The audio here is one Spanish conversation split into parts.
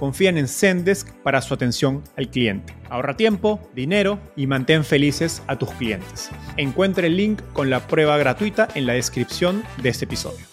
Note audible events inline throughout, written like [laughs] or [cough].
confían en Zendesk para su atención al cliente. Ahorra tiempo, dinero y mantén felices a tus clientes. Encuentre el link con la prueba gratuita en la descripción de este episodio.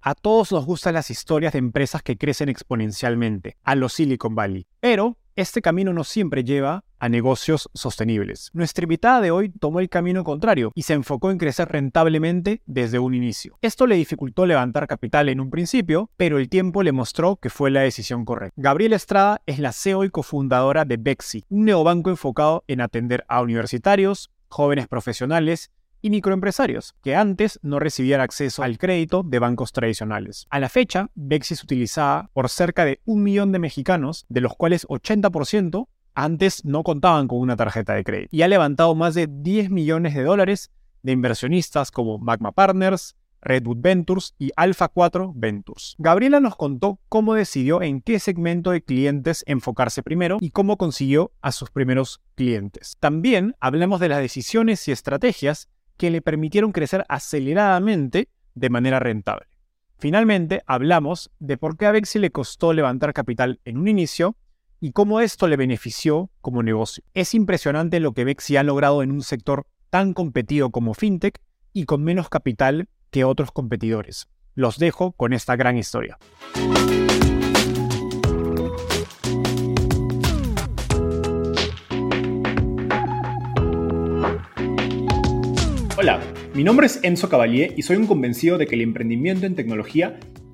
A todos nos gustan las historias de empresas que crecen exponencialmente, a los Silicon Valley, pero este camino no siempre lleva a negocios sostenibles. Nuestra invitada de hoy tomó el camino contrario y se enfocó en crecer rentablemente desde un inicio. Esto le dificultó levantar capital en un principio, pero el tiempo le mostró que fue la decisión correcta. Gabriela Estrada es la CEO y cofundadora de Bexi, un neobanco enfocado en atender a universitarios, jóvenes profesionales y microempresarios, que antes no recibían acceso al crédito de bancos tradicionales. A la fecha, Bexi es utilizada por cerca de un millón de mexicanos, de los cuales 80% antes no contaban con una tarjeta de crédito, y ha levantado más de 10 millones de dólares de inversionistas como Magma Partners, Redwood Ventures y Alpha 4 Ventures. Gabriela nos contó cómo decidió en qué segmento de clientes enfocarse primero y cómo consiguió a sus primeros clientes. También hablamos de las decisiones y estrategias que le permitieron crecer aceleradamente de manera rentable. Finalmente, hablamos de por qué a Bexi le costó levantar capital en un inicio y cómo esto le benefició como negocio. Es impresionante lo que Bexi ha logrado en un sector tan competido como FinTech y con menos capital que otros competidores. Los dejo con esta gran historia. Hola, mi nombre es Enzo Cavalier y soy un convencido de que el emprendimiento en tecnología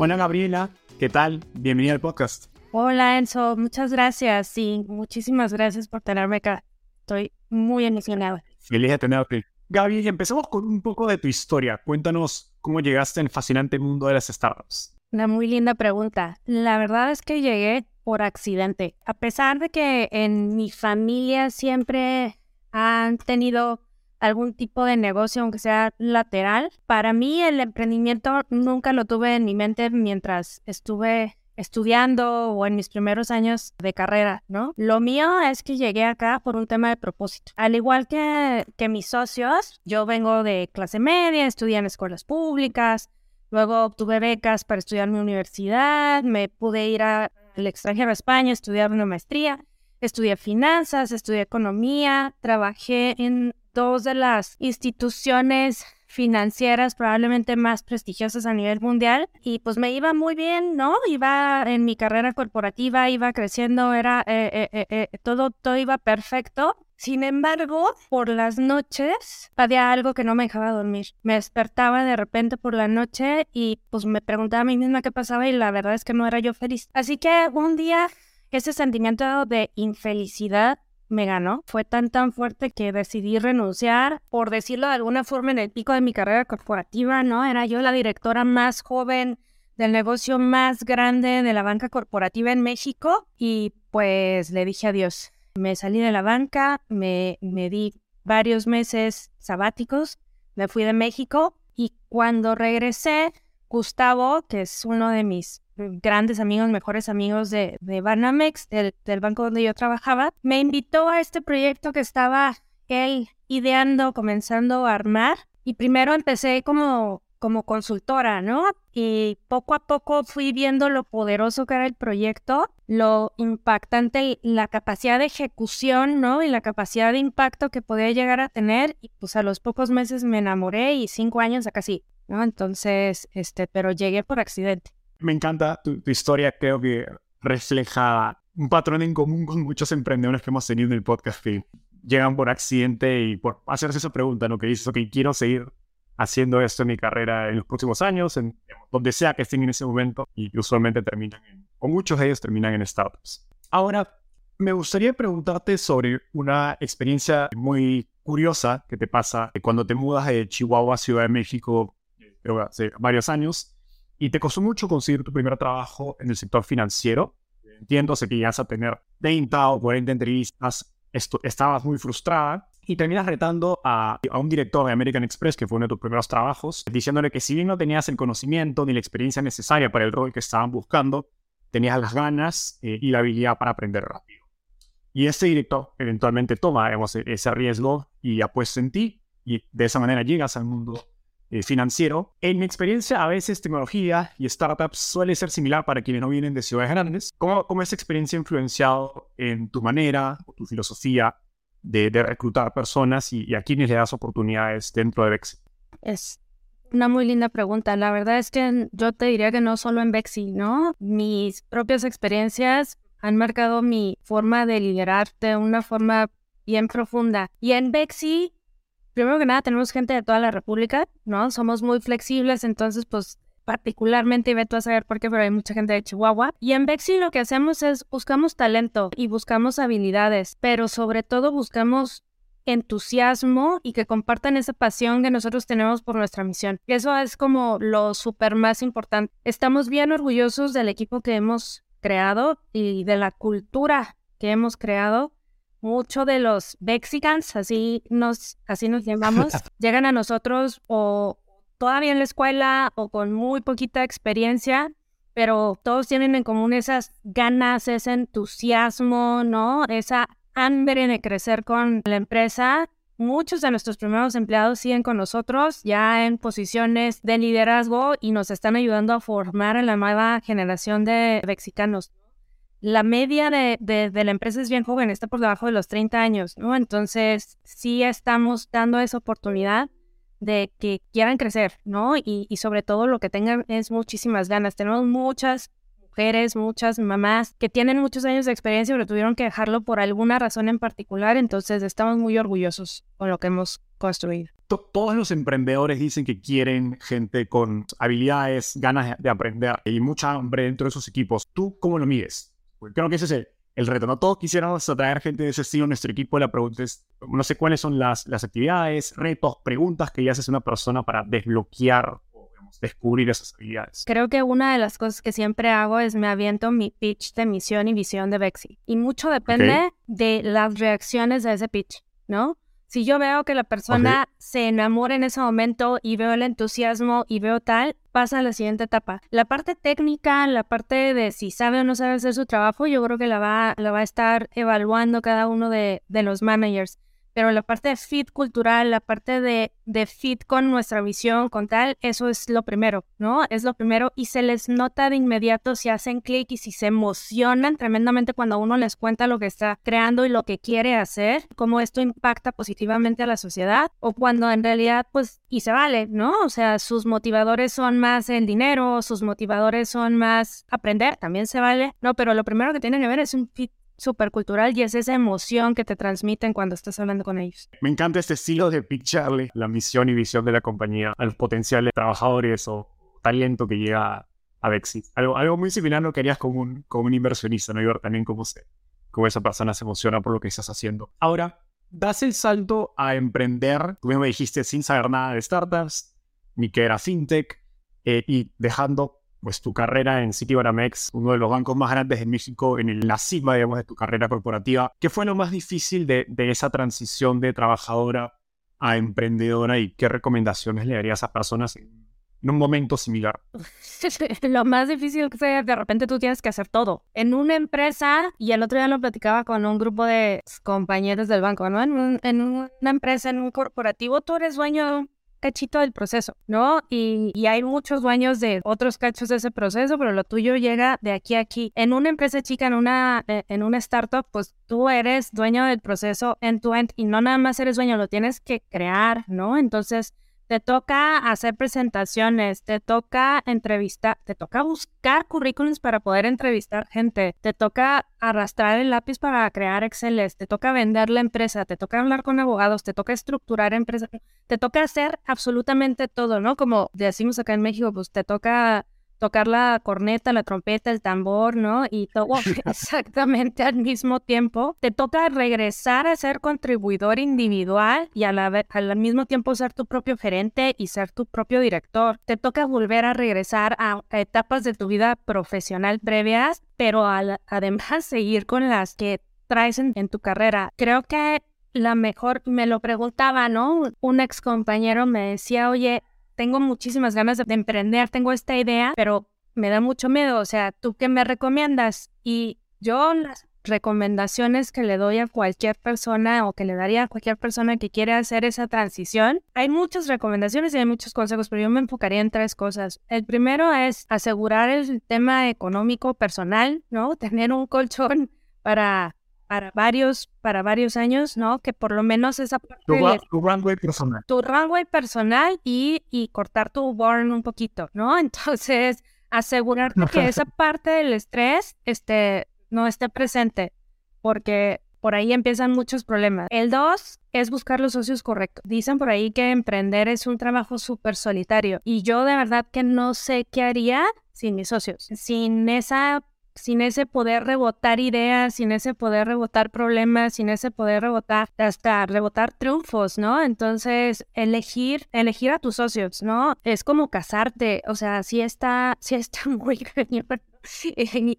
Buena Gabriela, ¿qué tal? Bienvenida al podcast. Hola Enzo, muchas gracias y muchísimas gracias por tenerme acá. Estoy muy emocionada. Feliz de tenerte. Gaby, empezamos con un poco de tu historia. Cuéntanos cómo llegaste al fascinante mundo de las startups. Una muy linda pregunta. La verdad es que llegué por accidente. A pesar de que en mi familia siempre han tenido algún tipo de negocio, aunque sea lateral, para mí el emprendimiento nunca lo tuve en mi mente mientras estuve estudiando o en mis primeros años de carrera, ¿no? Lo mío es que llegué acá por un tema de propósito. Al igual que, que mis socios, yo vengo de clase media, estudié en escuelas públicas, luego obtuve becas para estudiar mi universidad, me pude ir a el extranjero a España, estudiar una maestría, estudié finanzas, estudié economía, trabajé en dos de las instituciones financieras probablemente más prestigiosas a nivel mundial y pues me iba muy bien, ¿no? Iba en mi carrera corporativa, iba creciendo, era eh, eh, eh, todo, todo iba perfecto. Sin embargo, por las noches había algo que no me dejaba dormir. Me despertaba de repente por la noche y pues me preguntaba a mí misma qué pasaba y la verdad es que no era yo feliz. Así que un día ese sentimiento de infelicidad me ganó. Fue tan tan fuerte que decidí renunciar, por decirlo de alguna forma, en el pico de mi carrera corporativa, ¿no? Era yo la directora más joven del negocio más grande de la banca corporativa en México y pues le dije adiós. Me salí de la banca, me, me di varios meses sabáticos, me fui de México y cuando regresé Gustavo, que es uno de mis grandes amigos, mejores amigos de, Banamex, del, banco donde yo trabajaba, me invitó a este proyecto que estaba él ideando, comenzando a armar. Y primero empecé como como consultora, ¿no? Y poco a poco fui viendo lo poderoso que era el proyecto, lo impactante, la capacidad de ejecución, ¿no? Y la capacidad de impacto que podía llegar a tener. Y pues a los pocos meses me enamoré y cinco años acá sí, ¿no? Entonces, este, pero llegué por accidente. Me encanta tu, historia, creo que refleja un patrón en común con muchos emprendedores que hemos tenido en el podcast llegan por accidente y por hacerse esa pregunta, ¿no? Que dices, ok, quiero seguir haciendo esto en mi carrera en los próximos años, en donde sea que estén en ese momento, y usualmente terminan en, o muchos de ellos terminan en startups. Ahora, me gustaría preguntarte sobre una experiencia muy curiosa que te pasa cuando te mudas de Chihuahua a Ciudad de México hace varios años y te costó mucho conseguir tu primer trabajo en el sector financiero. Entiendo, que ibas a tener 30 o 40 entrevistas, esto, estabas muy frustrada y terminas retando a, un director de American Express, que fue uno de tus primeros trabajos, diciéndole que si bien no tenías el conocimiento ni la experiencia necesaria para el rol que estaban buscando, tenías las ganas eh, y la habilidad para aprender rápido. Y ese director eventualmente toma e-, ese riesgo y apuesta en ti y de esa manera llegas al mundo eh, financiero. En mi experiencia, a veces tecnología y startups suele ser similar para quienes no vienen de ciudades grandes. ¿Cómo, cómo esa experiencia ha influenciado en tu manera o tu filosofía de, reclutar personas y, a quienes le das oportunidades dentro de Bexi? Es una muy linda pregunta. La verdad es que yo te diría que no solo en Bexi, ¿no? Mis propias experiencias han marcado mi forma de liderar de una forma bien profunda. Y en Bexi, primero que nada, tenemos gente de toda la República, ¿no? Somos muy flexibles, entonces, pues particularmente, y ve tú a saber por qué, pero hay mucha gente de Chihuahua. Y en Bexi lo que hacemos es buscamos talento y buscamos habilidades, pero sobre todo buscamos entusiasmo y que compartan esa pasión que nosotros tenemos por nuestra misión. Eso es como lo súper más importante. Estamos bien orgullosos del equipo que hemos creado y de la cultura que hemos creado. Muchos de los Bexicans, así nos, así nos llamamos, [laughs] llegan a nosotros o todavía en la escuela o con muy poquita experiencia, pero todos tienen en común esas ganas, ese entusiasmo, ¿no? Esa hambre de crecer con la empresa. Muchos de nuestros primeros empleados siguen con nosotros ya en posiciones de liderazgo y nos están ayudando a formar a la nueva generación de mexicanos. La media de, de, la empresa es bien joven, está por debajo de los 30 años, ¿no? Entonces, sí estamos dando esa oportunidad de que quieran crecer, ¿no? Y, sobre todo lo que tengan es muchísimas ganas. Tenemos muchas mujeres, muchas mamás que tienen muchos años de experiencia, pero tuvieron que dejarlo por alguna razón en particular. Entonces estamos muy orgullosos con lo que hemos construido. Todos los emprendedores dicen que quieren gente con habilidades, ganas de aprender y mucha hambre dentro de sus equipos. ¿Tú cómo lo mides? Creo que ese es el, el reto. No todos quisiéramos atraer gente de ese estilo nuestro equipo. La pregunta es, no sé cuáles son las, las actividades, retos, preguntas que ya hace una persona para desbloquear o descubrir esas habilidades. Creo que una de las cosas que siempre hago es me aviento mi pitch de misión y visión de Bexi. Y mucho depende de las reacciones de ese pitch, ¿no? Si yo veo que la persona se enamora en ese momento y veo el entusiasmo y veo tal, pasa a la siguiente etapa. La parte técnica, la parte de si sabe o no sabe hacer su trabajo, yo creo que la va, la va a estar evaluando cada uno de, de los managers pero la parte de fit cultural, la parte de, de, fit con nuestra visión, con tal, eso es lo primero, ¿no? Es lo primero y se les nota de inmediato si hacen clic y si se emocionan tremendamente cuando uno les cuenta lo que está creando y lo que quiere hacer, cómo esto impacta positivamente a la sociedad o cuando en realidad, pues, y se vale, ¿no? O sea, sus motivadores son más el dinero, sus motivadores son más aprender, también se vale, ¿no? Pero lo primero que tienen que ver es un fit cultural y es esa emoción que te transmiten cuando estás hablando con ellos. Me encanta este estilo de picharle la misión y visión de la compañía a los potenciales trabajadores o talento que llega a Bexi. Algo, muy similar lo que harías con un, un inversionista, ¿no? Y ver también cómo, esa persona se emociona por lo que estás haciendo. Ahora, das el salto a emprender, tú mismo dijiste sin saber nada de startups, ni que era fintech, eh, y dejando pues tu carrera en Citibanamex, uno de los bancos más grandes de México, en la cima, digamos, de tu carrera corporativa. ¿Qué fue lo más difícil de, esa transición de trabajadora a emprendedora y qué recomendaciones le darías a personas en un momento similar? [laughs] lo más difícil que sea, de repente tú tienes que hacer todo. En una empresa, y el otro día lo platicaba con un grupo de compañeros del banco, ¿no? En, en una empresa, en un corporativo, tú eres dueño cachito del proceso, ¿no? Y, y, hay muchos dueños de otros cachos de ese proceso, pero lo tuyo llega de aquí a aquí. En una empresa chica, en una, eh, en una startup, pues tú eres dueño del proceso end to end y no nada más eres dueño, lo tienes que crear, ¿no? Entonces, te toca hacer presentaciones, te toca entrevistar, te toca buscar currículums para poder entrevistar gente, te toca arrastrar el lápiz para crear Exceles, te toca vender la empresa, te toca hablar con abogados, te toca estructurar empresas, te toca hacer absolutamente todo, ¿no? Como decimos acá en México, pues te toca tocar la corneta, la trompeta, el tambor, ¿no? Y [laughs] todo [laughs] exactamente al mismo tiempo. Te toca regresar a ser contribuidor individual y a la, al mismo tiempo ser tu propio gerente y ser tu propio director. Te toca volver a regresar a, etapas de tu vida profesional previas, pero además seguir con las que traes en, en tu carrera. Creo que la mejor, me lo preguntaba, ¿no? Un ex compañero me decía, oye, tengo muchísimas ganas de emprender, tengo esta idea, pero me da mucho miedo. O sea, ¿tú qué me recomiendas? Y yo las recomendaciones que le doy a cualquier persona o que le daría a cualquier persona que quiere hacer esa transición, hay muchas recomendaciones y hay muchos consejos, pero yo me enfocaría en tres cosas. El primero es asegurar el tema económico personal, ¿no? [laughs] Tener un colchón para para varios, para varios años, ¿no? Que por lo menos esa parte... Tu, runway personal. Tu runway personal y, y cortar tu burn un poquito, ¿no? [laughs] Entonces, asegurarte que esa [laughs] parte del estrés este, no esté presente, porque por ahí empiezan muchos problemas. El dos es buscar los socios correctos. Dicen por ahí que emprender es un trabajo súper solitario y yo de verdad que no sé qué haría sin mis socios, sin esa sin ese poder rebotar ideas, sin ese poder rebotar problemas, sin ese poder rebotar hasta rebotar triunfos, ¿no? Entonces, elegir, elegir a tus socios, ¿no? Es como casarte, o sea, sí está, sí está [laughs] muy cañón.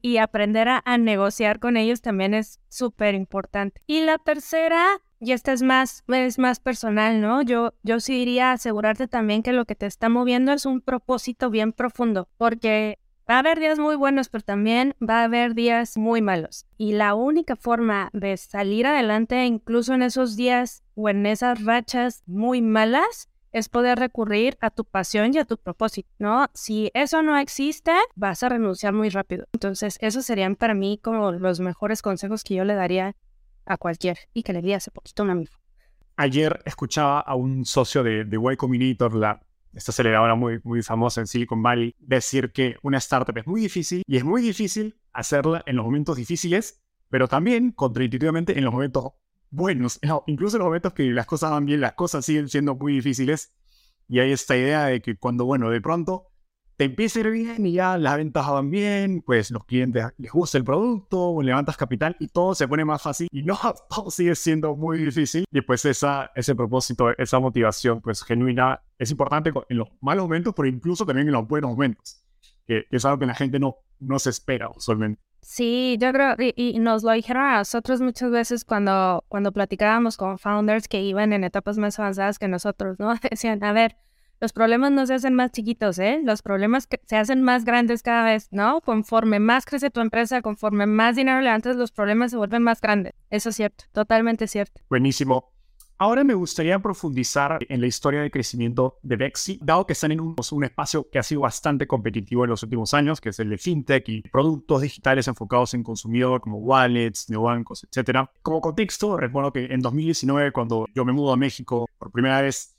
Y, aprender a, a, negociar con ellos también es súper importante. Y la tercera, y esta es más, es más personal, ¿no? Yo, yo sí diría asegurarte también que lo que te está moviendo es un propósito bien profundo, porque Va a haber días muy buenos, pero también va a haber días muy malos. Y la única forma de salir adelante, incluso en esos días o en esas rachas muy malas, es poder recurrir a tu pasión y a tu propósito, ¿no? Si eso no existe, vas a renunciar muy rápido. Entonces, esos serían para mí como los mejores consejos que yo le daría a cualquier y que le di hace poquito a un amigo. Ayer escuchaba a un socio de, de Y Combinator, la esta aceleradora muy, muy famosa en Silicon Valley, decir que una startup es muy difícil y es muy difícil hacerla en los momentos difíciles, pero también, contraintuitivamente, en los momentos buenos. [laughs] incluso en los momentos que las cosas van bien, las cosas siguen siendo muy difíciles. Y hay esta idea de que cuando, bueno, de pronto te empieza a ir bien y ya las ventas van bien, pues los clientes les gusta el producto, levantas capital y todo se pone más fácil y no, [laughs] todo sigue siendo muy difícil. Y pues esa, ese propósito, esa motivación pues genuina es importante en los malos momentos, pero incluso también en los buenos momentos, que, es algo que la gente no, no se espera usualmente. Sí, yo creo, y, nos lo dijeron a nosotros muchas veces cuando, cuando platicábamos con founders que iban en etapas más avanzadas que nosotros, ¿no? [laughs] Decían, a ver, los problemas no se hacen más chiquitos, ¿eh? Los problemas se hacen más grandes cada vez, ¿no? Conforme más crece tu empresa, conforme más dinero levantas, los problemas se vuelven más grandes. Eso es cierto, totalmente cierto. Buenísimo. Ahora me gustaría profundizar en la historia de crecimiento de Bexi, dado que están en un, un, espacio que ha sido bastante competitivo en los últimos años, que es el de fintech y productos digitales enfocados en consumidor como wallets, neobancos, etc. Como contexto, recuerdo que en 2019, cuando yo me mudo a México por primera vez,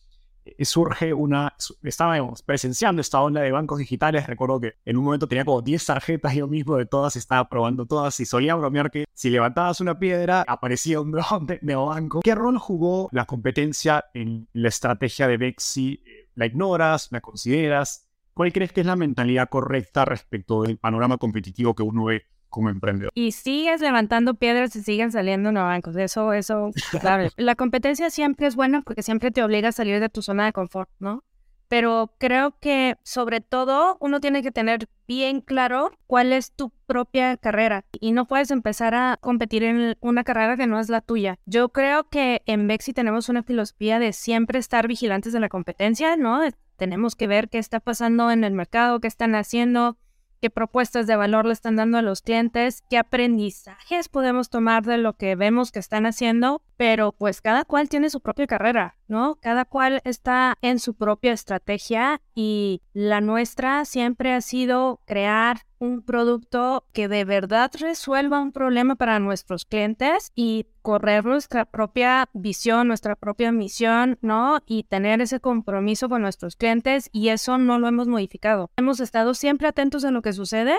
surge una, estábamos presenciando esta onda de bancos digitales, recuerdo que en un momento tenía como 10 tarjetas yo mismo de todas, estaba probando todas y solía bromear que si levantabas una piedra aparecía un dron de neobanco. ¿Qué rol jugó la competencia en la estrategia de Bexi? ¿La ignoras? ¿La consideras? ¿Cuál crees que es la mentalidad correcta respecto del panorama competitivo que uno ve como emprendedor. Y sigues levantando piedras y siguen saliendo bancos. Eso, eso, claro. [laughs] la competencia siempre es buena porque siempre te obliga a salir de tu zona de confort, ¿no? Pero creo que sobre todo uno tiene que tener bien claro cuál es tu propia carrera y no puedes empezar a competir en una carrera que no es la tuya. Yo creo que en Bexi tenemos una filosofía de siempre estar vigilantes de la competencia, ¿no? tenemos que ver qué está pasando en el mercado, qué están haciendo, qué propuestas de valor le están dando a los clientes, qué aprendizajes podemos tomar de lo que vemos que están haciendo, pero pues cada cual tiene su propia carrera, ¿no? Cada cual está en su propia estrategia y la nuestra siempre ha sido crear un producto que de verdad resuelva un problema para nuestros clientes y correr nuestra propia visión, nuestra propia misión, ¿no? Y tener ese compromiso con nuestros clientes y eso no lo hemos modificado. Hemos estado siempre atentos a lo que sucede,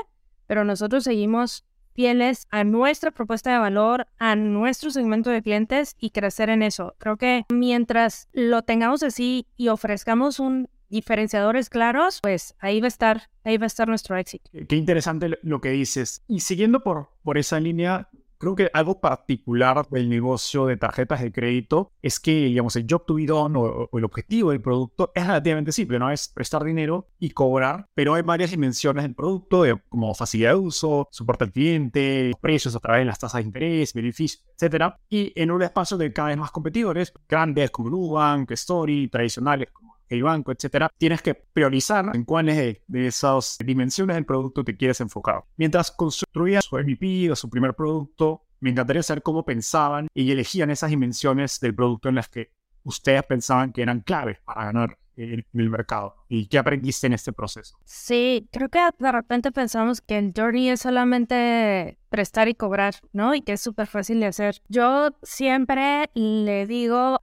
pero nosotros seguimos fieles a nuestra propuesta de valor, a nuestro segmento de clientes y crecer en eso. Creo que mientras lo tengamos así y ofrezcamos un diferenciadores claros, pues ahí va a estar, ahí va a estar nuestro éxito. Qué interesante lo que dices. Y siguiendo por, por esa línea, creo que algo particular del negocio de tarjetas de crédito es que, digamos, el job to be done o, el objetivo del producto es relativamente simple, ¿no? Es prestar dinero y cobrar, pero hay varias dimensiones del producto, como facilidad de uso, soporte al cliente, precios a través de las tasas de interés, beneficios, etc. Y en un espacio de cada vez más competidores, grandes como Nubank, Story, tradicionales como el banco, etcétera, tienes que priorizar en cuáles de, esas dimensiones del producto te quieres enfocar. Mientras construías su MVP o su primer producto, me encantaría saber cómo pensaban y elegían esas dimensiones del producto en las que ustedes pensaban que eran claves para ganar en el mercado y qué aprendiste en este proceso. Sí, creo que de repente pensamos que el journey es solamente prestar y cobrar, ¿no? Y que es súper fácil de hacer. Yo siempre le digo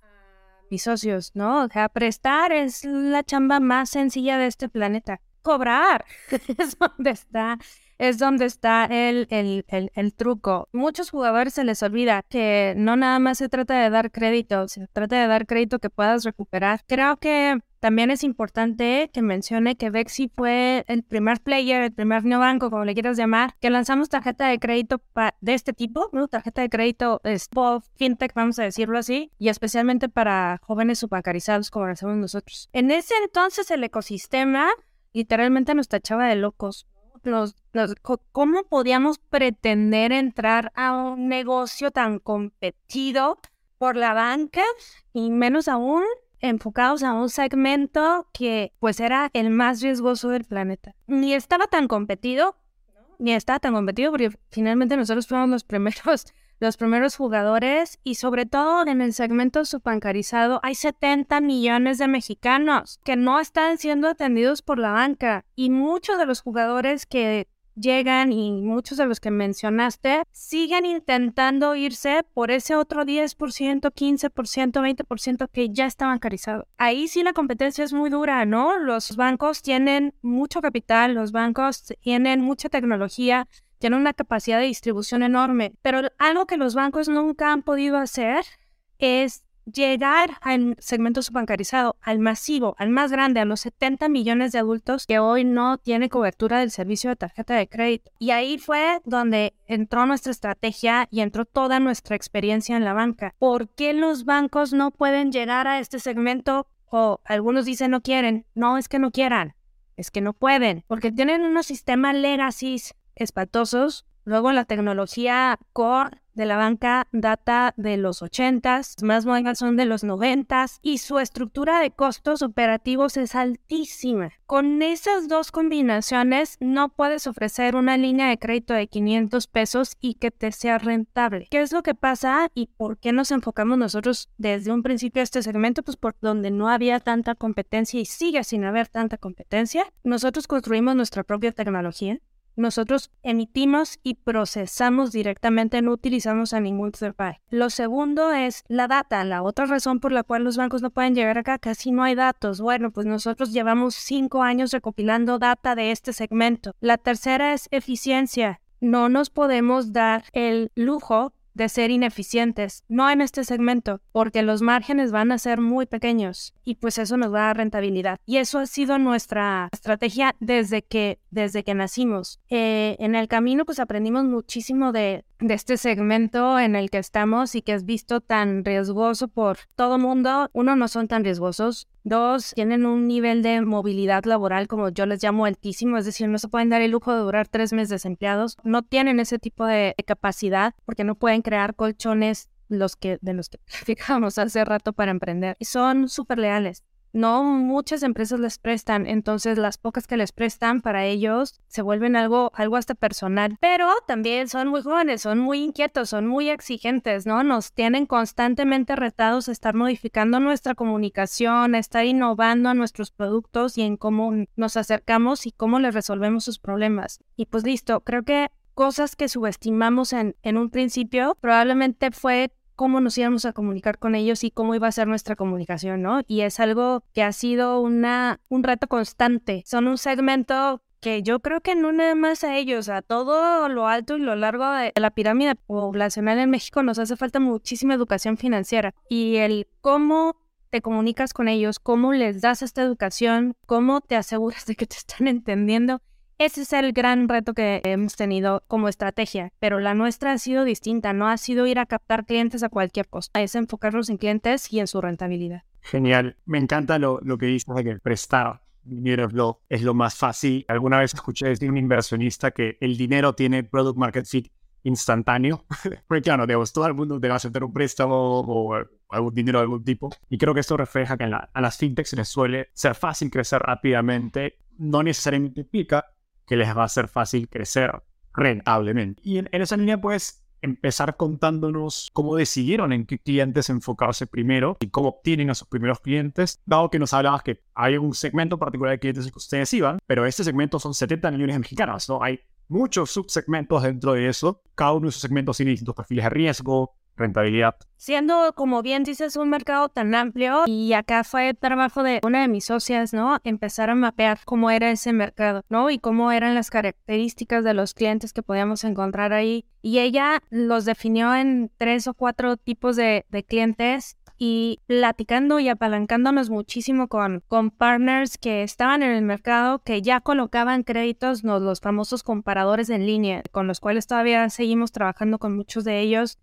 mis socios, ¿no? O sea, prestar es la chamba más sencilla de este planeta. Cobrar [laughs] es donde está, es donde está el, el, el, truco. Muchos jugadores se les olvida que no nada más se trata de dar crédito, se trata de dar crédito que puedas recuperar. Creo que también es importante que mencione que Vexi fue el primer player, el primer neobanco, como le quieras llamar, que lanzamos tarjeta de crédito de este tipo, ¿no? tarjeta de crédito pop, fintech, vamos a decirlo así, y especialmente para jóvenes subbancarizados como lo hacemos nosotros. En ese entonces el ecosistema literalmente nos tachaba de locos. ¿Cómo podíamos pretender entrar a un negocio tan competido por la banca y menos aún enfocados a un segmento que pues era el más riesgoso del planeta. Ni estaba tan competido, ni estaba tan competido porque finalmente nosotros fuimos los primeros, los primeros jugadores y sobre todo en el segmento subbancarizado hay 70 millones de mexicanos que no están siendo atendidos por la banca y muchos de los jugadores que llegan y muchos de los que mencionaste siguen intentando irse por ese otro 10%, 15%, 20% que ya está bancarizado. Ahí sí la competencia es muy dura, ¿no? Los bancos tienen mucho capital, los bancos tienen mucha tecnología, tienen una capacidad de distribución enorme, pero algo que los bancos nunca han podido hacer es llegar al segmento subbancarizado, al masivo, al más grande, a los 70 millones de adultos que hoy no tiene cobertura del servicio de tarjeta de crédito. Y ahí fue donde entró nuestra estrategia y entró toda nuestra experiencia en la banca. ¿Por qué los bancos no pueden llegar a este segmento? O algunos dicen no quieren. No es que no quieran, es que no pueden, porque tienen unos sistemas legacy espantosos. Luego la tecnología core de la banca data de los 80s, más modernas son de los 90s y su estructura de costos operativos es altísima. Con esas dos combinaciones no puedes ofrecer una línea de crédito de 500 pesos y que te sea rentable. ¿Qué es lo que pasa y por qué nos enfocamos nosotros desde un principio a este segmento? Pues por donde no había tanta competencia y sigue sin haber tanta competencia. Nosotros construimos nuestra propia tecnología nosotros emitimos y procesamos directamente, no utilizamos a ningún third. Lo segundo es la data. La otra razón por la cual los bancos no pueden llegar acá, casi no hay datos. Bueno, pues nosotros llevamos cinco años recopilando data de este segmento. La tercera es eficiencia. No nos podemos dar el lujo de ser ineficientes, no en este segmento, porque los márgenes van a ser muy pequeños y pues eso nos va a dar rentabilidad. Y eso ha sido nuestra estrategia desde que, desde que nacimos. Eh, en el camino pues aprendimos muchísimo de, de este segmento en el que estamos y que es visto tan riesgoso por todo mundo. Uno, no son tan riesgosos. Dos, tienen un nivel de movilidad laboral, como yo les llamo, altísimo, es decir, no se pueden dar el lujo de durar tres meses desempleados, no tienen ese tipo de capacidad porque no pueden crear colchones los que, de los que [laughs] platicamos hace rato para emprender. Y son súper leales no muchas empresas les prestan, entonces las pocas que les prestan para ellos se vuelven algo, algo hasta personal, pero también son muy jóvenes, son muy inquietos, son muy exigentes, ¿no? Nos tienen constantemente retados a estar modificando nuestra comunicación, a estar innovando nuestros productos y en cómo nos acercamos y cómo les resolvemos sus problemas. Y pues listo, creo que cosas que subestimamos en, en un principio probablemente fue cómo nos íbamos a comunicar con ellos y cómo iba a ser nuestra comunicación, ¿no? Y es algo que ha sido una, un reto constante. Son un segmento que yo creo que no nada más a ellos, a todo lo alto y lo largo de la pirámide poblacional en México nos hace falta muchísima educación financiera. Y el cómo te comunicas con ellos, cómo les das esta educación, cómo te aseguras de que te están [laughs] entendiendo, ese es el gran reto que hemos tenido como estrategia, pero la nuestra ha sido distinta, no ha sido ir a captar clientes a cualquier costo, es enfocarnos en clientes y en su rentabilidad. Genial, me encanta lo, lo que dices de que prestar dinero es lo, es lo más fácil. Alguna vez escuché decir un inversionista que el dinero tiene product market fit instantáneo, [laughs] porque claro, digamos, todo el mundo te va a aceptar un préstamo o algún dinero de algún tipo. Y creo que esto refleja que a las fintechs les suele ser fácil crecer rápidamente. No necesariamente implica que les va a ser fácil crecer rentablemente. Y en, esa línea, pues, empezar contándonos cómo decidieron en qué clientes enfocarse primero y cómo obtienen a sus primeros clientes, dado que nos hablabas que hay un segmento particular de clientes que ustedes iban, pero este segmento son 70 millones de mexicanos, ¿no? Hay muchos subsegmentos dentro de eso, cada uno de esos segmentos tiene distintos perfiles de riesgo, rentabilidad. Siendo, como bien dices, un mercado tan amplio, y acá fue trabajo de una de mis socias, ¿no? Empezar a mapear cómo era ese mercado, ¿no? Y cómo eran las características de los clientes que podíamos encontrar ahí. Y ella los definió en tres o cuatro tipos de, de clientes y platicando y apalancándonos muchísimo con, con partners que estaban en el mercado, que ya colocaban créditos, los famosos comparadores en línea, con los cuales todavía seguimos trabajando con muchos de ellos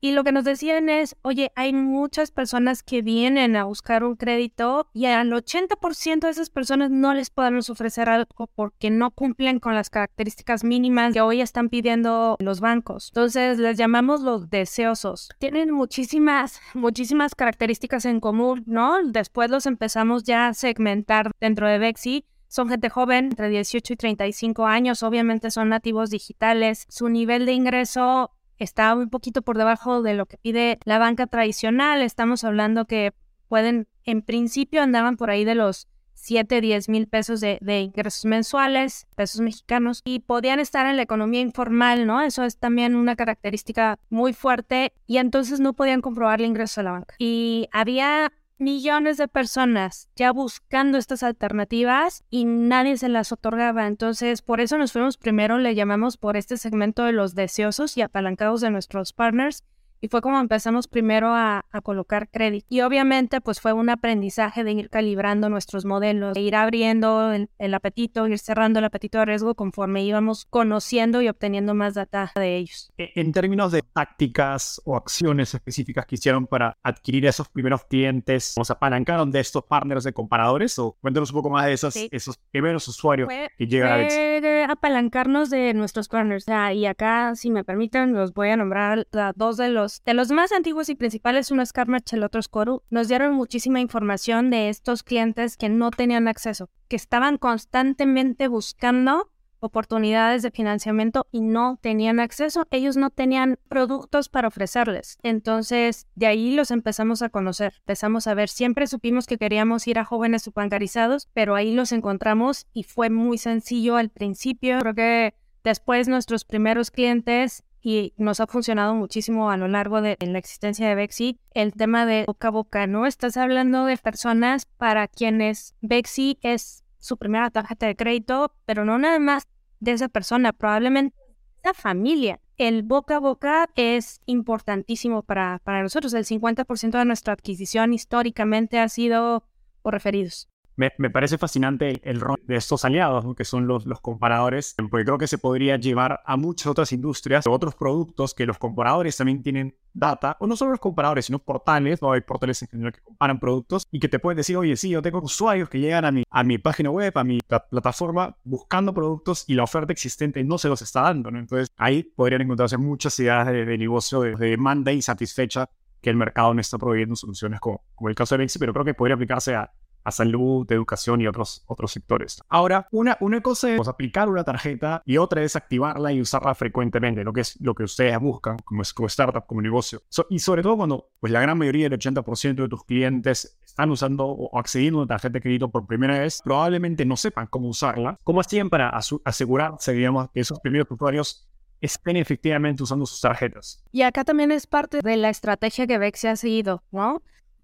y lo que nos decían es, oye, hay muchas personas que vienen a buscar un crédito y al 80% de esas personas no les podemos ofrecer algo porque no cumplen con las características mínimas que hoy están pidiendo los bancos. Entonces les llamamos los deseosos. Tienen muchísimas, muchísimas características en común, ¿no? Después los empezamos ya a segmentar dentro de Bexi son gente joven, entre 18 y 35 años, obviamente son nativos digitales. Su nivel de ingreso está un poquito por debajo de lo que pide la banca tradicional. Estamos hablando que pueden, en principio andaban por ahí de los 7, 10 mil pesos de, de, ingresos mensuales, pesos mexicanos, y podían estar en la economía informal, ¿no? Eso es también una característica muy fuerte, y entonces no podían comprobar el ingreso a la banca. Y había millones de personas ya buscando estas alternativas y nadie se las otorgaba. Entonces, por eso nos fuimos primero, le llamamos por este segmento de los deseosos y apalancados de nuestros partners y fue como empezamos primero a, colocar crédito. Y obviamente pues fue un aprendizaje de ir calibrando nuestros modelos, de ir abriendo el, apetito, ir cerrando el apetito de riesgo conforme íbamos conociendo y obteniendo más data de ellos. E, en términos de tácticas o acciones específicas que hicieron para adquirir esos primeros clientes, ¿nos apalancaron de estos partners de comparadores? O cuéntanos un poco más de esos, esos primeros usuarios que llegan a de apalancarnos de nuestros partners. y acá, si me permiten, los voy a nombrar a dos de los de los más antiguos y principales, uno es Carmatch, el otro es Coru, nos dieron muchísima información de estos clientes que no tenían acceso, que estaban constantemente buscando oportunidades de financiamiento y no tenían acceso, ellos no tenían productos para ofrecerles. Entonces, de ahí los empezamos a conocer, empezamos a ver, siempre supimos que queríamos ir a jóvenes subbancarizados, pero ahí los encontramos y fue muy sencillo al principio. Creo que después nuestros primeros clientes y nos ha funcionado muchísimo a lo largo de la existencia de Bexi el tema de boca a boca, ¿no? Estás hablando de personas para quienes Bexi es su primera tarjeta de crédito, pero no nada más de esa persona, probablemente esa familia. El boca a boca es importantísimo para, para nosotros. El 50% de nuestra adquisición históricamente ha sido por referidos. Me, parece fascinante el, rol de estos aliados, que son los, comparadores, porque creo que se podría llevar a muchas otras industrias, otros productos que los comparadores también tienen data, o no solo los comparadores, sino portales, ¿no? hay portales en general que comparan productos y que te pueden decir, oye, sí, yo tengo usuarios que llegan a mi, a mi página web, a mi plataforma, buscando productos y la oferta existente no se los está dando. Entonces ahí podrían encontrarse muchas ideas de, negocio, de, demanda insatisfecha que el mercado no está proveyendo soluciones como, el caso de Bexi, pero creo que podría aplicarse a a salud, educación y otros, otros sectores. Ahora, una, una cosa es aplicar una tarjeta y otra es activarla y usarla frecuentemente, lo que es lo que ustedes buscan como, como startup, como negocio. y sobre todo cuando pues, la gran mayoría del 80% de tus clientes están usando o accediendo a una tarjeta de crédito por primera vez, probablemente no sepan cómo usarla. ¿Cómo hacían para asegurarse, digamos, que esos primeros usuarios estén efectivamente usando sus tarjetas? Y acá también es parte de la estrategia que Vexi ha seguido, ¿no?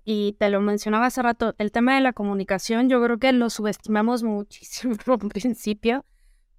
Y te lo mencionaba hace rato, el tema de la comunicación yo creo que lo subestimamos muchísimo [laughs] al principio,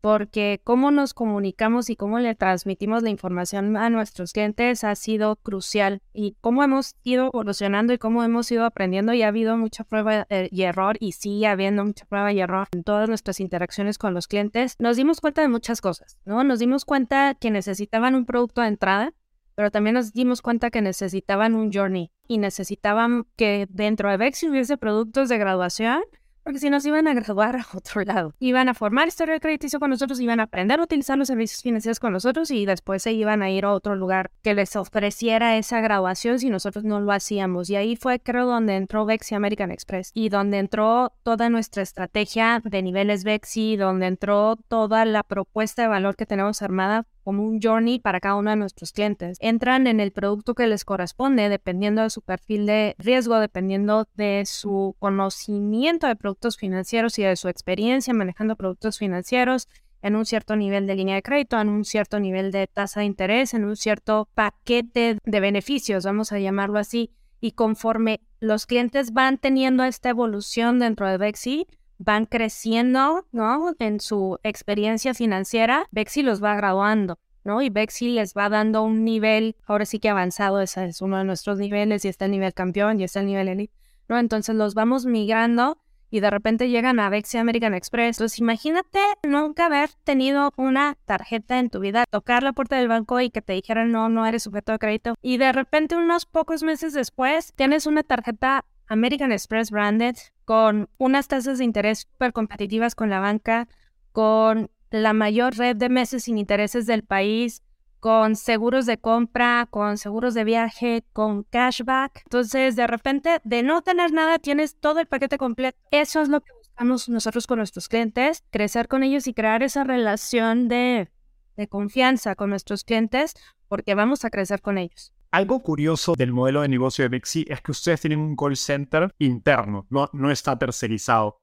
porque cómo nos comunicamos y cómo le transmitimos la información a nuestros clientes ha sido crucial y cómo hemos ido evolucionando y cómo hemos ido aprendiendo y ha habido mucha prueba eh, y error y sigue habiendo mucha prueba y error en todas nuestras interacciones con los clientes, nos dimos cuenta de muchas cosas, ¿no? Nos dimos cuenta que necesitaban un producto de entrada, pero también nos dimos cuenta que necesitaban un journey y necesitaban que dentro de Vexi hubiese productos de graduación porque si nos iban a graduar a otro lado. Iban a formar historia crediticio con nosotros, iban a aprender a utilizar los servicios financieros con nosotros y después se iban a ir a otro lugar que les ofreciera esa graduación si nosotros no lo hacíamos. Y ahí fue, creo, donde entró Vexi American Express y donde entró toda nuestra estrategia de niveles Vexi, donde entró toda la propuesta de valor que tenemos armada como un journey para cada uno de nuestros clientes. Entran en el producto que les corresponde dependiendo de su perfil de riesgo, dependiendo de su conocimiento de productos financieros y de su experiencia manejando productos financieros en un cierto nivel de línea de crédito, en un cierto nivel de tasa de interés, en un cierto paquete de beneficios, vamos a llamarlo así. Y conforme los clientes van teniendo esta evolución dentro de Bexi, van creciendo, ¿no? En su experiencia financiera, Bexi los va graduando, ¿no? Y Bexi les va dando un nivel, ahora sí que avanzado, ese es uno de nuestros niveles, y está el nivel campeón, y está el nivel elite, ¿no? Entonces los vamos migrando y de repente llegan a Bexi American Express. Entonces imagínate nunca haber tenido una tarjeta en tu vida, tocar la puerta del banco y que te dijeran no, no eres sujeto de crédito. Y de repente unos pocos meses después tienes una tarjeta American Express Branded con unas tasas de interés súper competitivas con la banca, con la mayor red de meses sin intereses del país, con seguros de compra, con seguros de viaje, con cashback. Entonces, de repente, de no tener nada, tienes todo el paquete completo. Eso es lo que buscamos nosotros con nuestros clientes, crecer con ellos y crear esa relación de, de confianza con nuestros clientes, porque vamos a crecer con ellos. Algo curioso del modelo de negocio de Bixi es que ustedes tienen un call center interno, no, no está tercerizado.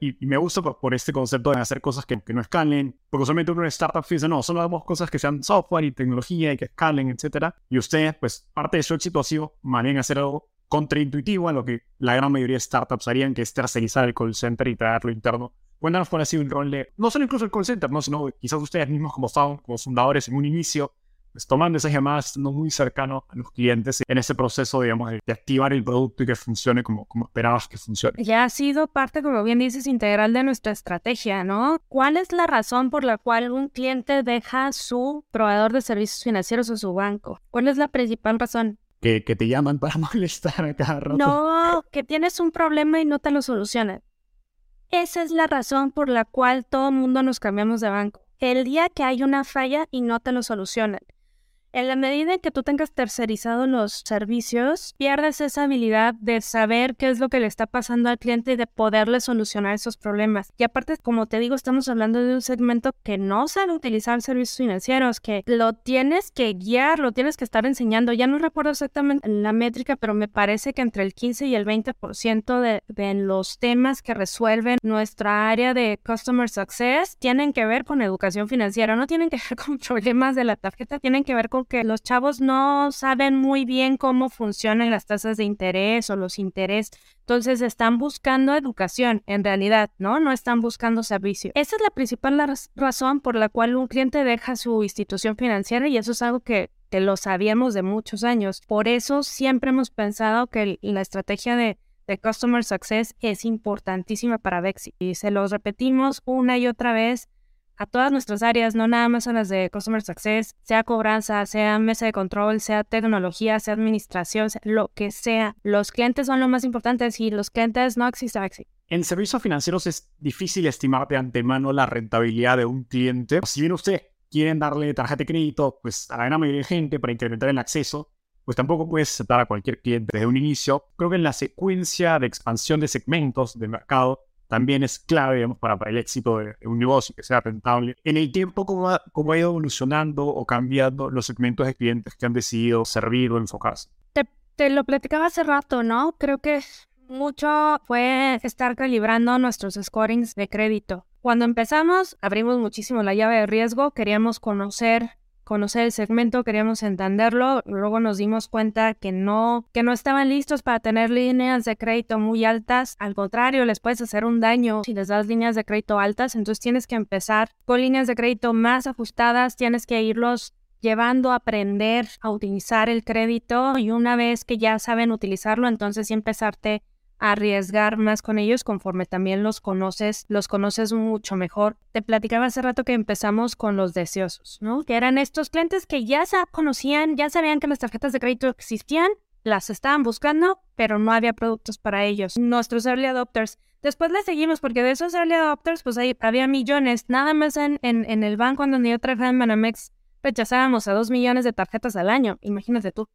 Y, me gusta por, este concepto de hacer cosas que, no escalen, porque usualmente uno en startup dice, no, solo hagamos cosas que sean software y tecnología y que escalen, etc. Y ustedes, pues, parte de su éxito ha sido más bien hacer algo contraintuitivo a lo que la gran mayoría de startups harían, que es tercerizar el call center y traerlo interno. Cuéntanos cuál ha sido un rol de, no solo incluso el call center, ¿no? sino quizás ustedes mismos como, como fundadores en un inicio, tomando esas llamadas, estando muy cercano a los clientes en ese proceso, digamos, de, activar el producto y que funcione como, como esperabas que funcione. Ya ha sido parte, como bien dices, integral de nuestra estrategia, ¿no? ¿Cuál es la razón por la cual un cliente deja su proveedor de servicios financieros o su banco? ¿Cuál es la principal razón? Que, que te llaman para [laughs] molestar a cada rato. No, que tienes un problema y no te lo solucionan. Esa es la razón por la cual todo el mundo nos cambiamos de banco. El día que hay una falla y no te lo solucionan. En la medida en que tú tengas tercerizado los servicios, pierdes esa habilidad de saber qué es lo que le está pasando al cliente y de poderle solucionar esos problemas. Y aparte, como te digo, estamos hablando de un segmento que no sabe utilizar servicios financieros, que lo tienes que guiar, lo tienes que estar enseñando. Ya no recuerdo exactamente la métrica, pero me parece que entre el 15 y el 20% de, de los temas que resuelven nuestra área de Customer Success tienen que ver con educación financiera, no tienen que ver con [laughs] problemas de la tarjeta, tienen que ver con que los chavos no saben muy bien cómo funcionan las tasas de interés o los intereses. Entonces están buscando educación, en realidad, ¿no? No están buscando servicio. Esa es la principal razón por la cual un cliente deja su institución financiera y eso es algo que, que lo sabíamos de muchos años. Por eso siempre hemos pensado que la estrategia de de Customer Success es importantísima para Bexi. Y se los repetimos una y otra vez a todas nuestras áreas, no nada más a las de Customer Success, sea cobranza, sea mesa de control, sea tecnología, sea administración, lo que sea. Los clientes son lo más importante y los clientes no existen. En servicios financieros es difícil estimar de antemano la rentabilidad de un cliente. Si bien usted quieren darle tarjeta de crédito pues, a la gran mayoría de gente para incrementar el acceso, pues tampoco puedes aceptar a cualquier cliente desde un inicio. Creo que en la secuencia de expansión de segmentos de mercado también es clave digamos, para, el éxito de, un negocio que sea rentable. En el tiempo, ¿cómo ha, cómo ha ido evolucionando o cambiando los segmentos de clientes que han decidido servir o enfocarse? Te, te lo platicaba hace rato, ¿no? Creo que mucho fue estar calibrando nuestros scorings de crédito. Cuando empezamos, abrimos muchísimo la llave de riesgo, queríamos conocer conocer el segmento, queríamos entenderlo, luego nos dimos cuenta que no, que no estaban listos para tener líneas de crédito muy altas, al contrario, les puedes hacer un daño si les das líneas de crédito altas, entonces tienes que empezar con líneas de crédito más ajustadas, tienes que irlos llevando a aprender a utilizar el crédito y una vez que ya saben utilizarlo, entonces sí empezarte arriesgar más con ellos conforme también los conoces, los conoces mucho mejor. Te platicaba hace rato que empezamos con los deseosos, ¿no? Que eran estos clientes que ya se conocían, ya sabían que las tarjetas de crédito existían, las estaban buscando, pero no había productos para ellos. Nuestros early adopters. Después les seguimos porque de esos early adopters, pues ahí había millones. Nada más en, en, el banco en donde yo trabajaba en Manamex, rechazábamos a dos millones de tarjetas al año. Imagínate tú.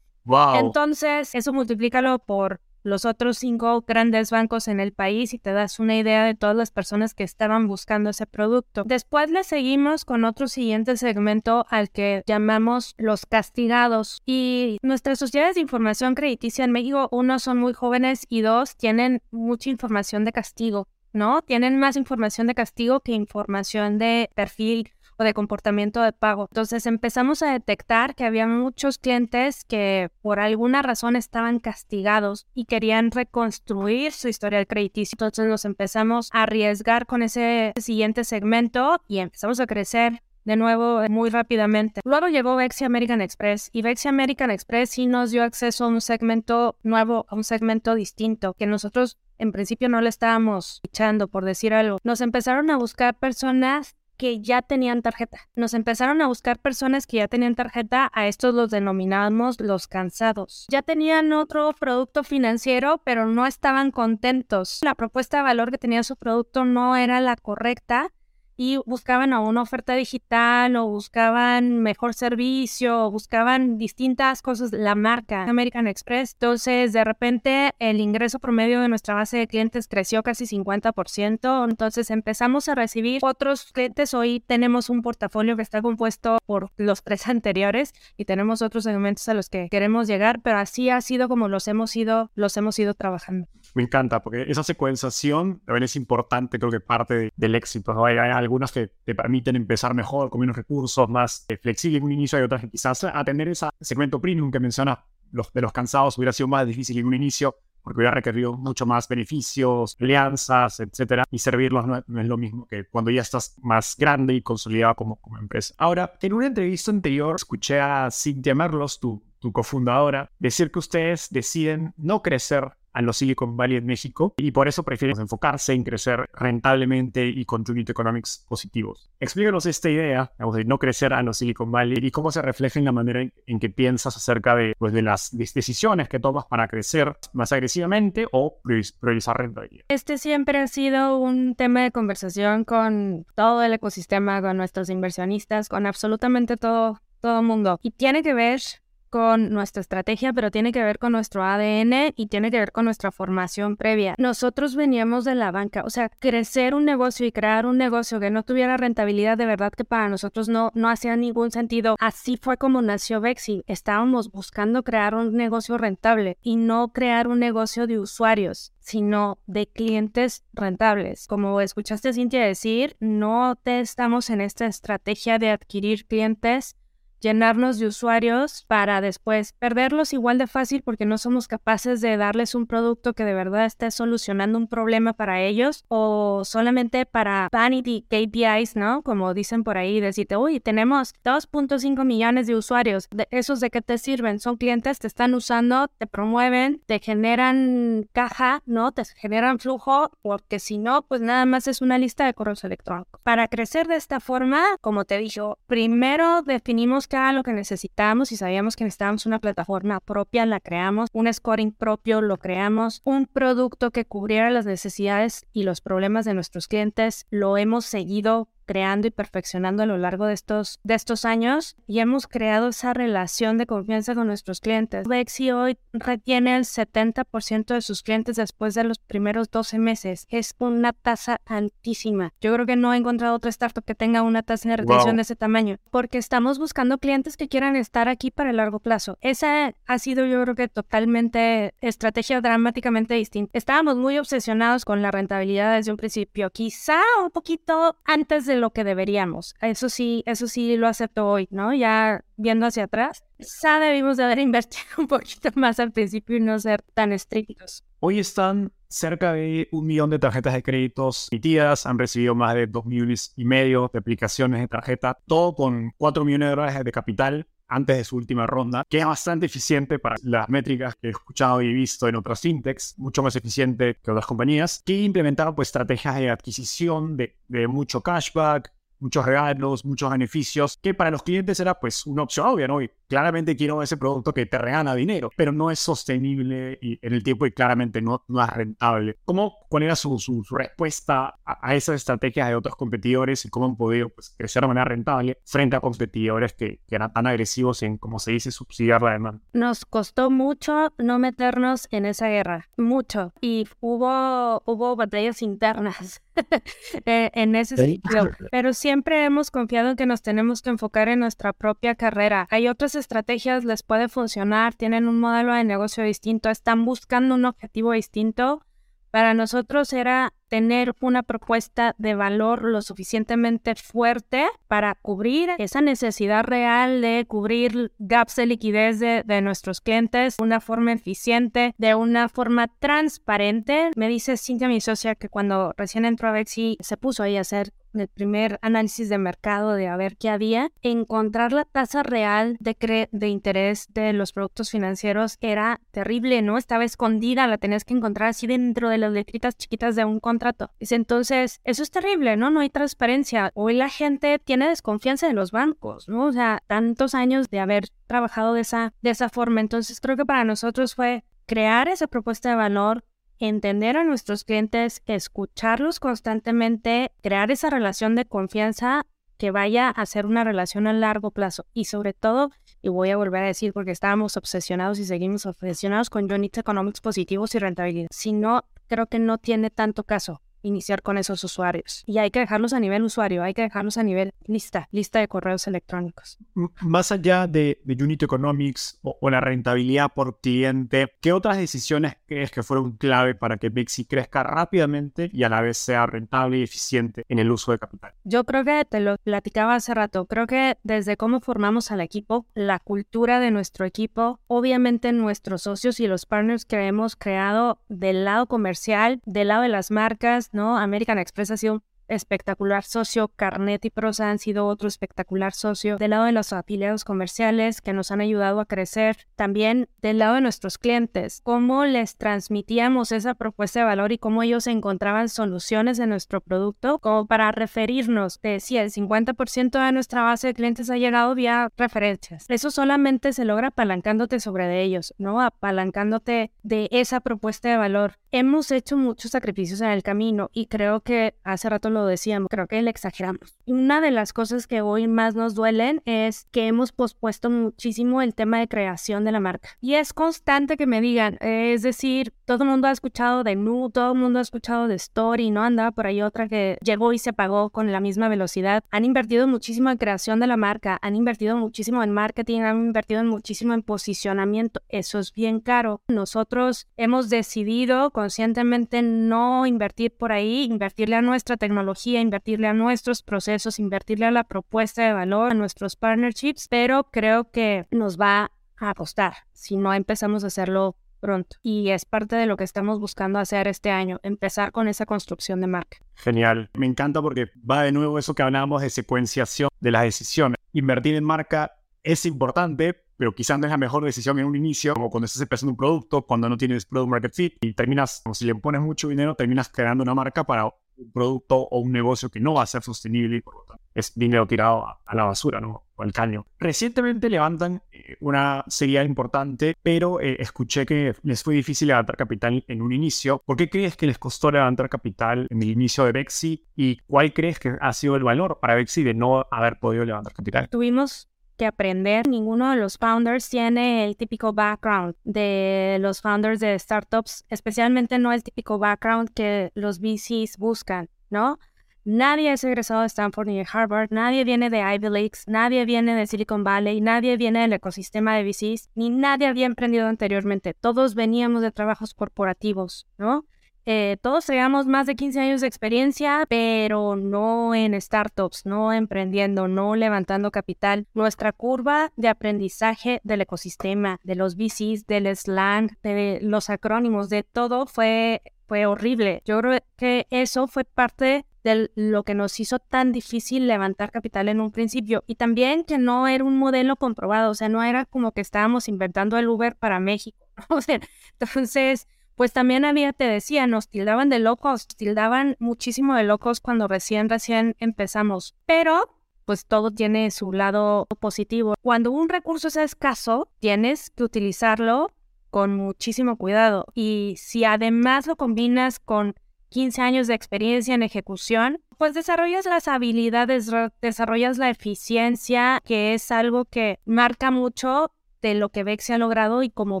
Wow. Entonces, eso multiplícalo por los otros cinco grandes bancos en el país y te das una idea de todas las personas que estaban buscando ese producto. Después le seguimos con otro siguiente segmento al que llamamos los castigados. Y nuestras sociedades de información crediticia en México, uno, son muy jóvenes y dos, tienen mucha información de castigo. ¿no? Tienen más información de castigo que información de perfil de comportamiento de pago. Entonces empezamos a detectar que había muchos clientes que por alguna razón estaban castigados y querían reconstruir su historial crediticio. Entonces nos empezamos a arriesgar con ese siguiente segmento y empezamos a crecer de nuevo muy rápidamente. Luego llegó Vexi American Express y Vexi American Express sí nos dio acceso a un segmento nuevo, a un segmento distinto que nosotros en principio no le estábamos echando, por decir algo. Nos empezaron a buscar personas que ya tenían tarjeta. Nos empezaron a buscar personas que ya tenían tarjeta, a estos los denominamos los cansados. Ya tenían otro producto financiero, pero no estaban contentos. La propuesta de valor que tenía su producto no era la correcta y buscaban una oferta digital o buscaban mejor servicio o buscaban distintas cosas, la marca American Express. Entonces, de repente, el ingreso promedio de nuestra base de clientes creció casi 50%. Entonces, empezamos a recibir otros clientes. Hoy tenemos un portafolio que está compuesto por los tres [laughs] anteriores y tenemos otros segmentos a los que queremos llegar, pero así ha sido como los hemos ido, los hemos ido trabajando. Me encanta porque esa secuenciación también es importante, creo que parte del éxito. Hay, algunas que te permiten empezar mejor, con menos recursos, más eh, flexible en un inicio, hay otras que quizás atender ese segmento premium que menciona los, de los cansados hubiera sido más difícil en un inicio porque hubiera requerido mucho más beneficios, alianzas, etcétera, y servirlos no, es lo mismo que cuando ya estás más grande y consolidado como, como empresa. Ahora, en una entrevista anterior escuché a Cynthia Merlos, tu, tu cofundadora, decir que ustedes deciden no crecer a los Silicon Valley en México y por eso prefieren enfocarse en crecer rentablemente y con unit economics positivos. Explícanos esta idea de no crecer a los Silicon Valley y cómo se refleja en la manera en, que piensas acerca de, pues, de las decisiones que tomas para crecer más agresivamente o priorizar rentabilidad. Este siempre ha sido un tema de conversación con todo el ecosistema, con nuestros inversionistas, con absolutamente todo todo mundo. Y tiene que ver con nuestra estrategia, pero tiene que ver con nuestro ADN y tiene que ver con nuestra formación previa. Nosotros veníamos de la banca, o sea, crecer un negocio y crear un negocio que no tuviera rentabilidad, de verdad que para nosotros no, no hacía ningún sentido. Así fue como nació Vexi. Estábamos buscando crear un negocio rentable y no crear un negocio de usuarios sino de clientes rentables. Como escuchaste Cintia decir, no te estamos en esta estrategia de adquirir clientes llenarnos de usuarios para después perderlos igual de fácil porque no somos capaces de darles un producto que de verdad esté solucionando un problema para ellos o solamente para vanity KPIs, ¿no? Como dicen por ahí, decirte, uy, tenemos 2.5 millones de usuarios, ¿De ¿esos de qué te sirven? Son clientes, te están usando, te promueven, te generan caja, ¿no? Te generan flujo, porque si no, pues nada más es una lista de correos electrónicos. Para crecer de esta forma, como te dije, primero definimos lo que necesitábamos y sabíamos que necesitábamos una plataforma propia, la creamos, un scoring propio, lo creamos, un producto que cubriera las necesidades y los problemas de nuestros clientes, lo hemos seguido creando y perfeccionando a lo largo de estos, de estos años y hemos creado esa relación de confianza con nuestros clientes. Bexi hoy retiene el 70% de sus clientes después de los primeros 12 meses. Es una tasa altísima. Yo creo que no he encontrado otra startup que tenga una tasa de retención de ese tamaño porque estamos buscando clientes que quieran estar aquí para el largo plazo. Esa ha sido yo creo que totalmente estrategia dramáticamente distinta. Estábamos muy obsesionados con la rentabilidad desde un principio, quizá un poquito antes de lo que deberíamos. Eso sí, eso sí lo acepto hoy, ¿no? Ya viendo hacia atrás, quizá debimos de haber [laughs] invertido un poquito más al principio y no ser tan estrictos. Hoy están cerca de un millón de tarjetas de créditos emitidas, han recibido más de dos millones y medio de aplicaciones de tarjeta, todo con cuatro millones de dólares de capital antes de su última ronda, que es bastante eficiente para las métricas que he escuchado y visto en otras fintechs, mucho más eficiente que otras compañías, que implementaron pues estrategias de adquisición de, de mucho cashback, muchos regalos, muchos beneficios, que para los clientes era pues una opción obvia, ¿no? Y claramente quiero ese producto que te regala dinero, pero no es sostenible y en el tiempo y claramente no, no es rentable. ¿Cómo, ¿Cuál era su, su, respuesta a, esas estrategias de otros competidores y cómo han podido pues, crecer de manera rentable frente a competidores que, que eran tan agresivos en, como se dice, subsidiar la demanda? Nos costó mucho no meternos en esa guerra, mucho, y hubo, hubo batallas internas. [laughs] Eh, en ese sentido. Pero siempre hemos confiado en que nos tenemos que enfocar en nuestra propia carrera. Hay otras estrategias, les puede funcionar, tienen un modelo de negocio distinto, están buscando un objetivo distinto. Para nosotros era tener una propuesta de valor lo suficientemente fuerte para cubrir esa necesidad real de cubrir gaps de liquidez de, de nuestros clientes de una forma eficiente, de una forma transparente. Me dice Cintia, mi socia, que cuando recién entró a Vexi se puso ahí a hacer el primer análisis de mercado de a ver qué había, encontrar la tasa real de, de interés de los productos financieros era terrible, ¿no? Estaba escondida, la tenías que encontrar así dentro de las letritas chiquitas de un contrato. Entonces, eso es terrible, ¿no? No hay transparencia. Hoy la gente tiene desconfianza de los bancos, ¿no? O sea, tantos años de haber trabajado de esa, de esa forma. Entonces, creo que para nosotros fue crear esa propuesta de valor, entender a nuestros clientes, escucharlos constantemente, crear esa relación de confianza que vaya a ser una relación a largo plazo y sobre todo, y voy a volver a decir porque estábamos obsesionados y seguimos obsesionados con unit economics positivos y rentabilidad. Si no, creo que no tiene tanto caso iniciar con esos usuarios. Y hay que dejarlos a nivel usuario, hay que dejarlos a nivel lista, lista de correos electrónicos. Más allá de, de Unit Economics o, la rentabilidad por cliente, ¿qué otras decisiones crees que fueron clave para que Bixi crezca rápidamente y a la vez sea rentable y eficiente en el uso de capital? Yo creo que te lo platicaba hace rato, creo que desde cómo formamos al equipo, la cultura de nuestro equipo, obviamente nuestros socios y los partners que hemos creado del lado comercial, del lado de las marcas, ¿no? American Express ha sido espectacular socio, Carnet y Prosa han sido otro espectacular socio. Del lado de los afiliados comerciales que nos han ayudado a crecer, también del lado de nuestros clientes, cómo les transmitíamos esa propuesta de valor y cómo ellos encontraban soluciones en nuestro producto, como para referirnos de si el 50% de nuestra base de clientes ha llegado vía referencias. Eso solamente se logra apalancándote sobre de ellos, ¿no? Apalancándote de esa propuesta de valor. Hemos hecho muchos sacrificios en el camino y creo que hace rato lo decíamos, creo que le exageramos. Una de las cosas que hoy más nos duelen es que hemos pospuesto muchísimo el tema de creación de la marca. Y es constante que me digan, es decir, todo el mundo ha escuchado de Nu, todo el mundo ha escuchado de Story, ¿no? Andaba por ahí otra que llegó y se pagó con la misma velocidad. Han invertido muchísimo en creación de la marca, han invertido muchísimo en marketing, han invertido muchísimo en posicionamiento. Eso es bien caro. Nosotros hemos decidido conscientemente no invertir por ahí, invertirle a nuestra tecnología invertirle a nuestros procesos, invertirle a la propuesta de valor, a nuestros partnerships, pero creo que nos va a costar si no empezamos a hacerlo pronto. Y es parte de lo que estamos buscando hacer este año, empezar con esa construcción de marca. Genial, me encanta porque va de nuevo eso que hablábamos de secuenciación de las decisiones. Invertir en marca es importante, pero quizás no es la mejor decisión en un inicio, como cuando estás empezando un producto, cuando no tienes product market fit y terminas, como si le pones mucho dinero, terminas creando una marca para un producto o un negocio que no va a ser sostenible y por lo tanto es dinero tirado a, la basura, ¿no? O al caño. Recientemente levantan una serie importante, pero eh, escuché que les fue difícil levantar capital en un inicio. ¿Por qué crees que les costó levantar capital en el inicio de Bexi? ¿Y cuál crees que ha sido el valor para Bexi de no haber podido levantar capital? Tuvimos que aprender. Ninguno de los founders tiene el típico background de los founders de startups, especialmente no el típico background que los VCs buscan, ¿no? Nadie es egresado de Stanford ni de Harvard, nadie viene de Ivy Leagues, nadie viene de Silicon Valley, nadie viene del ecosistema de VCs, ni nadie había emprendido anteriormente. Todos veníamos de trabajos corporativos, ¿no? Eh, todos teníamos más de 15 años de experiencia, pero no en startups, no emprendiendo, no levantando capital. Nuestra curva de aprendizaje del ecosistema, de los VCs, del slang, de los acrónimos, de todo fue, fue horrible. Yo creo que eso fue parte de lo que nos hizo tan difícil levantar capital en un principio y también que no era un modelo comprobado, o sea, no era como que estábamos inventando el Uber para México, [laughs] o sea, entonces pues también había, te decía, nos tildaban de locos, tildaban muchísimo de locos cuando recién, recién empezamos. Pero, pues todo tiene su lado positivo. Cuando un recurso es escaso, tienes que utilizarlo con muchísimo cuidado. Y si además lo combinas con 15 años de experiencia en ejecución, pues desarrollas las habilidades, desarrollas la eficiencia, que es algo que marca mucho de lo que Bexi ha logrado y cómo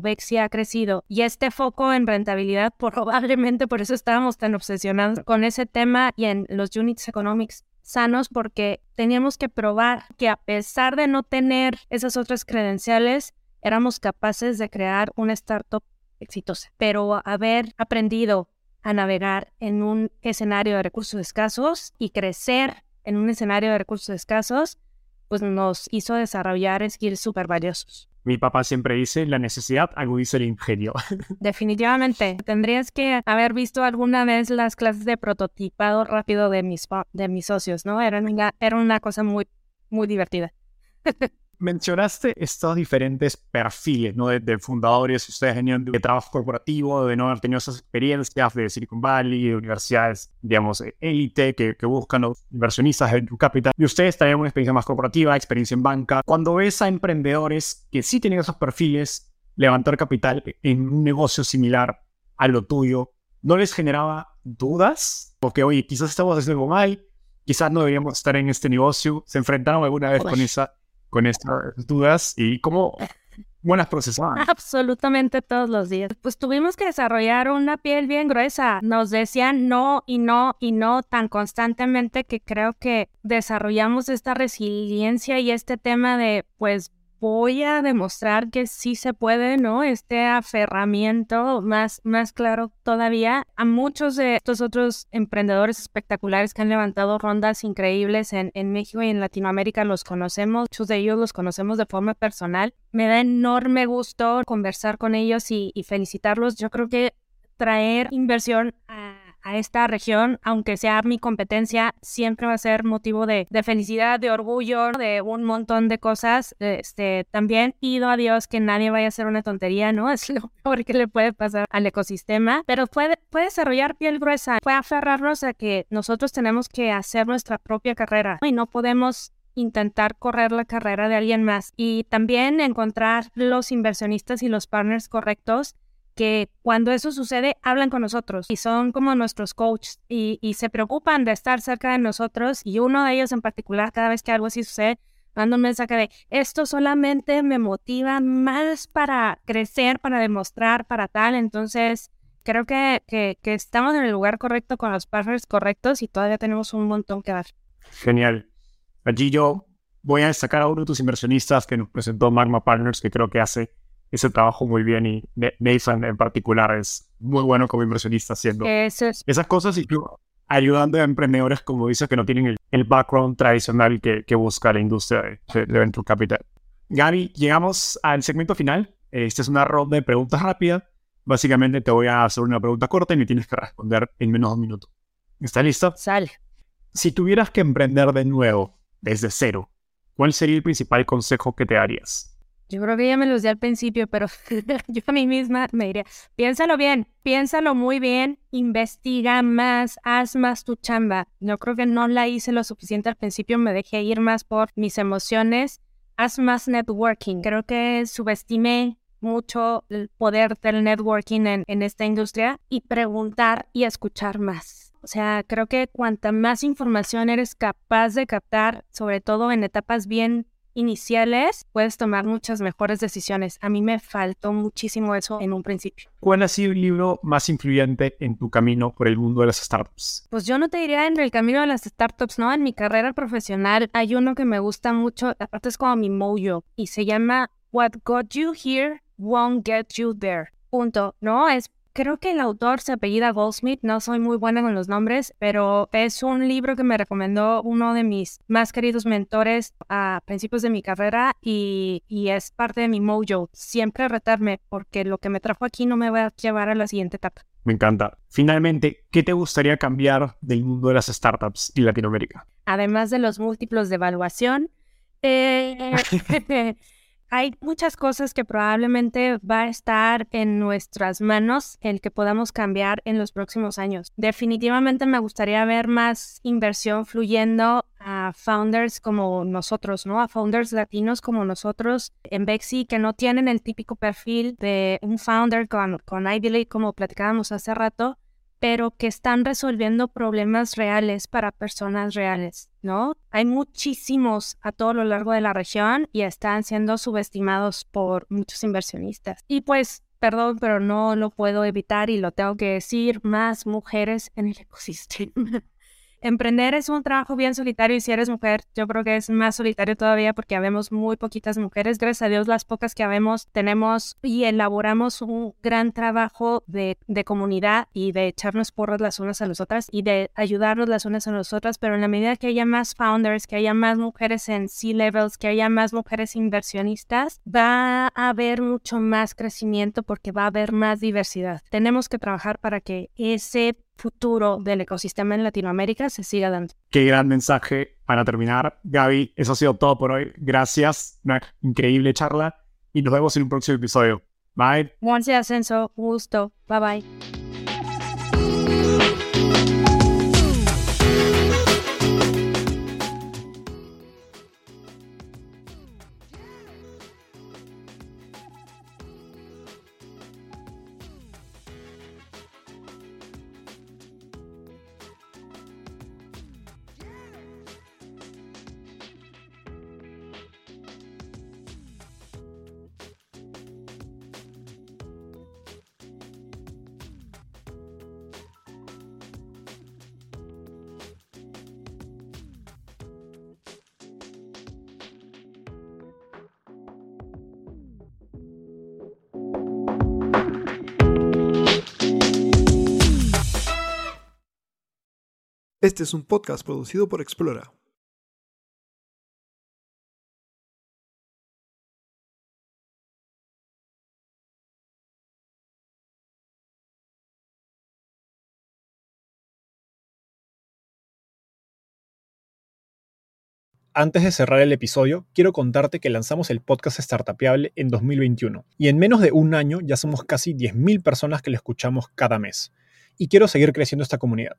Bexi ha crecido. Y este foco en rentabilidad, [laughs] probablemente por eso estábamos tan obsesionados con ese tema y en los units economics sanos porque teníamos que probar que a pesar de no tener esas otras credenciales, éramos capaces de crear una startup exitosa. Pero haber aprendido a navegar en un escenario de recursos escasos y crecer en un escenario de recursos escasos, pues nos hizo desarrollar skills súper valiosos. Mi papá siempre dice, la necesidad agudiza el ingenio. [laughs] Definitivamente. Tendrías que haber visto alguna vez las clases de prototipado rápido de mis, de mis socios, ¿no? Era una, era una cosa muy, muy divertida. [laughs] mencionaste estos diferentes perfiles ¿no? de, fundadores, ustedes venían de, trabajo corporativo, de no haber tenido esas experiencias de Silicon Valley, de universidades, digamos, élite, que, que, buscan los inversionistas de capital, y ustedes traen una experiencia más corporativa, experiencia en banca. Cuando ves a emprendedores que sí tienen esos perfiles, levantar capital en un negocio similar a lo tuyo, ¿no les generaba dudas? Porque, oye, quizás estamos haciendo algo mal, quizás no deberíamos estar en este negocio. ¿Se enfrentaron alguna vez con esa con estas dudas y cómo buenas procesadas. [laughs] Absolutamente todos los días. Pues tuvimos que desarrollar una piel bien gruesa. Nos decían no y no y no tan constantemente que creo que desarrollamos esta resiliencia y este tema de pues voy a demostrar que sí se puede, ¿no? Este aferramiento más, más claro todavía. A muchos de estos otros emprendedores espectaculares que han levantado rondas increíbles en, en México y en Latinoamérica los conocemos, muchos de ellos los conocemos de forma personal. Me da enorme gusto conversar con ellos y, y felicitarlos. Yo creo que traer inversión a a esta región, aunque sea mi competencia, siempre va a ser motivo de, felicidad, de orgullo, de un montón de cosas. Este, también pido a Dios que nadie vaya a hacer una tontería, ¿no? [laughs] Es lo peor que le puede pasar al ecosistema, pero puede, puede desarrollar piel gruesa, puede aferrarnos a que nosotros tenemos que hacer nuestra propia carrera y no podemos intentar correr la carrera de alguien más y también encontrar los inversionistas y los partners correctos que cuando eso sucede hablan con nosotros y son como nuestros coaches y, se preocupan de estar cerca de nosotros y uno de ellos en particular cada vez que algo así sucede manda un mensaje de esto solamente me motiva más para crecer, para demostrar, para tal, entonces creo que, que, que estamos en el lugar correcto con los partners correctos y todavía tenemos un montón que dar. Genial. Allí yo voy a destacar a uno de tus inversionistas que nos presentó Magma Partners, que creo que hace ese trabajo muy bien y Nathan en particular es muy bueno como inversionista haciendo esas cosas y ayudando a emprendedores como dice que no tienen el, background tradicional que, que, busca la industria de, venture capital. Gaby, llegamos al segmento final. Esta es una ronda de preguntas rápidas. Básicamente te voy a hacer una pregunta corta y me tienes que responder en menos de un minuto. ¿Estás listo? Sal. Si tuvieras que emprender de nuevo, desde cero, ¿cuál sería el principal consejo que te darías? Yo creo que ya me los di al principio, pero [laughs] yo a mí misma me diría, piénsalo bien, piénsalo muy bien, investiga más, haz más tu chamba. Yo creo que no la hice lo suficiente al principio, me dejé ir más por mis emociones. haz más networking. Creo que subestimé mucho el poder del networking en, en esta industria y preguntar y escuchar más. O sea, creo que cuanta más información eres capaz de captar, sobre todo en etapas bien iniciales, puedes tomar muchas mejores decisiones. A mí me faltó muchísimo eso en un principio. ¿Cuál ha sido el libro más influyente en tu camino por el mundo de las startups? Pues yo no te diría en el camino de las startups, ¿no? En mi carrera profesional hay uno que me gusta mucho, aparte es como mi mojo, y se llama What Got You Here Won't Get You There. Punto, ¿no? Es Creo que el autor se apellida Goldsmith, no soy muy buena con los nombres, pero es un libro que me recomendó uno de mis más queridos mentores a principios de mi carrera y, es parte de mi mojo. Siempre retarme porque lo que me trajo aquí no me va a llevar a la siguiente etapa. Me encanta. Finalmente, ¿qué te gustaría cambiar del mundo de las startups y Latinoamérica? Además de los múltiplos de evaluación, eh, [laughs] [laughs] hay muchas cosas que probablemente va a estar en nuestras manos el que podamos cambiar en los próximos años. Definitivamente me gustaría ver más inversión fluyendo a founders como nosotros, ¿no? A founders latinos como nosotros en Bexy que no tienen el típico perfil de un founder con, con Ivy League como platicábamos hace rato, pero que están resolviendo problemas reales para personas reales, ¿no? Hay muchísimos a todo lo largo de la región y están siendo subestimados por muchos inversionistas. Y pues, perdón, pero no lo puedo evitar y lo tengo que decir, más mujeres en el ecosistema. [laughs] Emprender es un trabajo bien solitario y si eres mujer, yo creo que es más solitario todavía porque habemos muy poquitas mujeres. Gracias a Dios, las pocas que habemos tenemos y elaboramos un gran trabajo de, de comunidad y de echarnos porras las unas a las otras y de ayudarnos las unas a las otras. Pero en la medida que haya más founders, que haya más mujeres en C-levels, que haya más mujeres inversionistas, va a haber mucho más crecimiento porque va a haber más diversidad. Tenemos que trabajar para que ese futuro del ecosistema en Latinoamérica se siga dando. Qué gran mensaje para terminar. Gaby, eso ha sido todo por hoy. Gracias. Una increíble charla y nos vemos en un próximo episodio. Bye. Once Ascenso, gusto. Bye bye. Este es un podcast producido por Explora. Antes de cerrar el episodio, quiero contarte que lanzamos el podcast Startupiable en 2021 y en menos de un año ya somos casi 10.000 personas que lo escuchamos cada mes. Y quiero seguir creciendo esta comunidad.